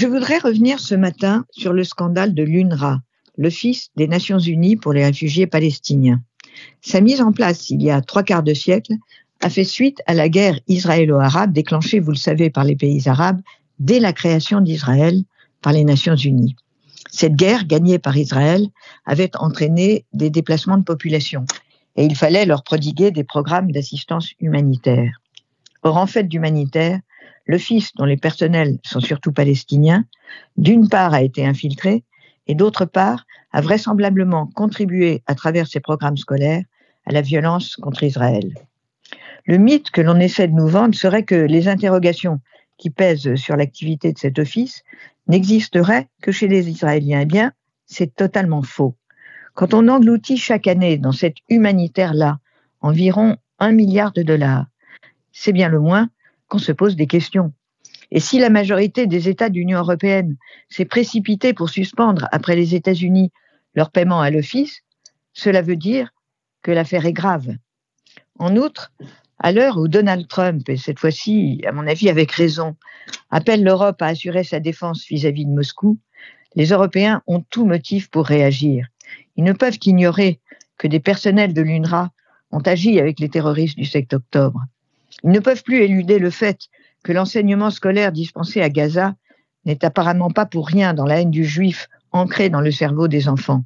Je voudrais revenir ce matin sur le scandale de l'UNRWA, l'Office des Nations Unies pour les réfugiés palestiniens. Sa mise en place il y a trois quarts de siècle a fait suite à la guerre israélo-arabe déclenchée, vous le savez, par les pays arabes dès la création d'Israël par les Nations Unies. Cette guerre, gagnée par Israël, avait entraîné des déplacements de population et il fallait leur prodiguer des programmes d'assistance humanitaire. Or, en fait d'humanitaire, l'office dont les personnels sont surtout palestiniens, d'une part a été infiltré et d'autre part a vraisemblablement contribué à travers ses programmes scolaires à la violence contre Israël. Le mythe que l'on essaie de nous vendre serait que les interrogations qui pèsent sur l'activité de cet office n'existeraient que chez les Israéliens. Eh bien, c'est totalement faux. Quand on engloutit chaque année dans cette humanitaire-là environ un milliard de dollars, c'est bien le moins qu'on se pose des questions. Et si la majorité des États de l'Union européenne s'est précipitée pour suspendre, après les États-Unis, leur paiement à l'Office, cela veut dire que l'affaire est grave. En outre, à l'heure où Donald Trump, et cette fois-ci, à mon avis avec raison, appelle l'Europe à assurer sa défense vis-à-vis de Moscou, les Européens ont tout motif pour réagir. Ils ne peuvent qu'ignorer que des personnels de l'UNRWA ont agi avec les terroristes du 7 octobre. Ils ne peuvent plus éluder le fait que l'enseignement scolaire dispensé à Gaza n'est apparemment pas pour rien dans la haine du juif ancrée dans le cerveau des enfants.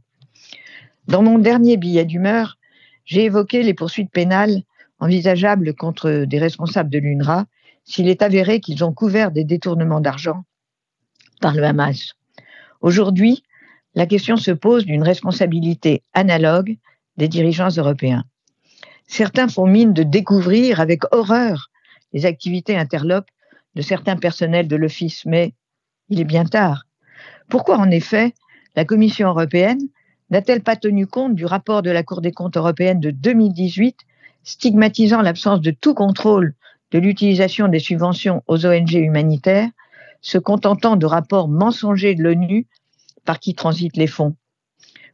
Dans mon dernier billet d'humeur, j'ai évoqué les poursuites pénales envisageables contre des responsables de l'UNRWA s'il est avéré qu'ils ont couvert des détournements d'argent par le Hamas. Aujourd'hui, la question se pose d'une responsabilité analogue des dirigeants européens. Certains font mine de découvrir avec horreur les activités interlopes de certains personnels de l'Office, mais il est bien tard. Pourquoi, en effet, la Commission européenne n'a-t-elle pas tenu compte du rapport de la Cour des comptes européenne de 2018 stigmatisant l'absence de tout contrôle de l'utilisation des subventions aux ONG humanitaires, se contentant de rapports mensongers de l'ONU par qui transitent les fonds?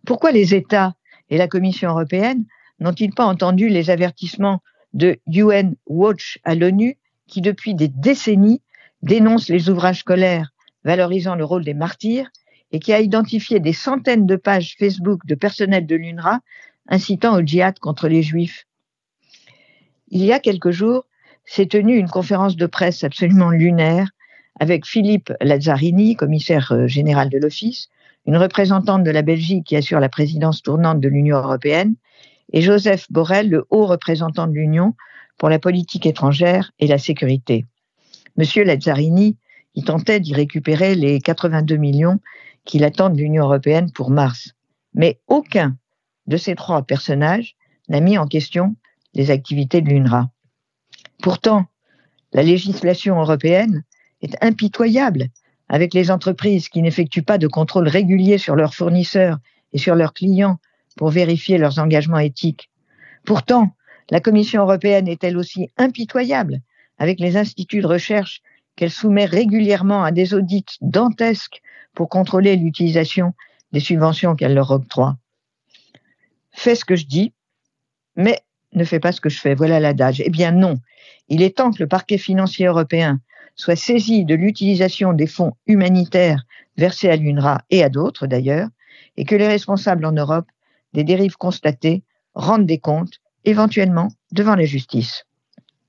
Pourquoi les États et la Commission européenne n'ont-ils pas entendu les avertissements de UN Watch à l'ONU qui, depuis des décennies, dénonce les ouvrages scolaires valorisant le rôle des martyrs et qui a identifié des centaines de pages Facebook de personnel de l'UNRWA incitant au djihad contre les juifs? Il y a quelques jours, s'est tenue une conférence de presse absolument lunaire avec Philippe Lazzarini, commissaire euh, général de l'Office, une représentante de la Belgique qui assure la présidence tournante de l'Union européenne, et Joseph Borrell, le haut représentant de l'Union pour la politique étrangère et la sécurité. Monsieur Lazzarini y tentait d'y récupérer les 82 millions qu'il attend de l'Union européenne pour mars. Mais aucun de ces trois personnages n'a mis en question les activités de l'UNRWA. Pourtant, la législation européenne est impitoyable avec les entreprises qui n'effectuent pas de contrôle régulier sur leurs fournisseurs et sur leurs clients pour vérifier leurs engagements éthiques. Pourtant, la Commission européenne est elle aussi impitoyable avec les instituts de recherche qu'elle soumet régulièrement à des audits dantesques pour contrôler l'utilisation des subventions qu'elle leur octroie. Fais ce que je dis, mais ne fais pas ce que je fais. Voilà l'adage. Eh bien non. Il est temps que le parquet financier européen soit saisi de l'utilisation des fonds humanitaires versés à l'UNRWA et à d'autres d'ailleurs, et que les responsables en Europe des dérives constatées rendent des comptes, éventuellement devant la justice.